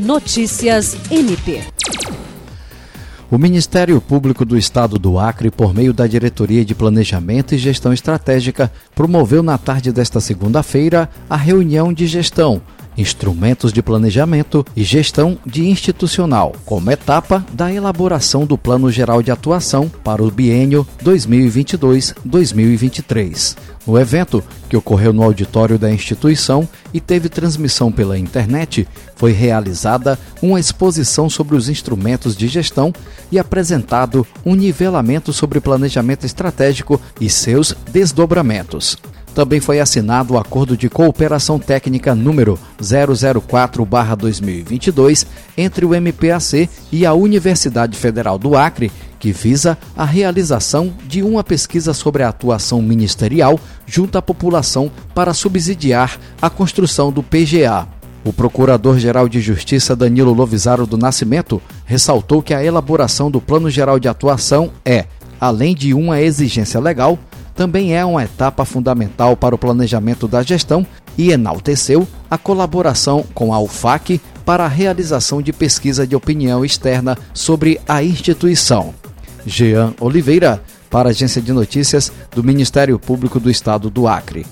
Notícias MP. O Ministério Público do Estado do Acre, por meio da Diretoria de Planejamento e Gestão Estratégica, promoveu na tarde desta segunda-feira a reunião de gestão instrumentos de planejamento e gestão de institucional, como etapa da elaboração do Plano Geral de Atuação para o biênio 2022-2023. No evento, que ocorreu no auditório da instituição e teve transmissão pela internet, foi realizada uma exposição sobre os instrumentos de gestão e apresentado um nivelamento sobre planejamento estratégico e seus desdobramentos. Também foi assinado o Acordo de Cooperação Técnica número 004-2022 entre o MPAC e a Universidade Federal do Acre, que visa a realização de uma pesquisa sobre a atuação ministerial junto à população para subsidiar a construção do PGA. O Procurador-Geral de Justiça Danilo Lovisaro do Nascimento ressaltou que a elaboração do Plano Geral de Atuação é, além de uma exigência legal, também é uma etapa fundamental para o planejamento da gestão e enalteceu a colaboração com a UFAC para a realização de pesquisa de opinião externa sobre a instituição. Jean Oliveira, para a Agência de Notícias do Ministério Público do Estado do Acre.